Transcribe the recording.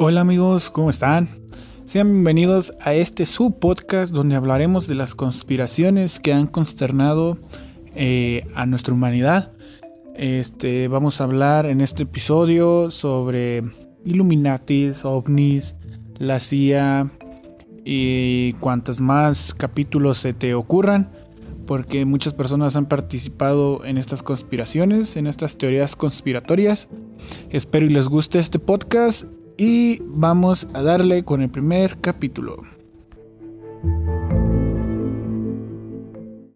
Hola amigos, ¿cómo están? Sean bienvenidos a este subpodcast donde hablaremos de las conspiraciones que han consternado eh, a nuestra humanidad. Este, vamos a hablar en este episodio sobre Illuminatis, ovnis, la CIA y cuantas más capítulos se te ocurran, porque muchas personas han participado en estas conspiraciones, en estas teorías conspiratorias. Espero y les guste este podcast y vamos a darle con el primer capítulo.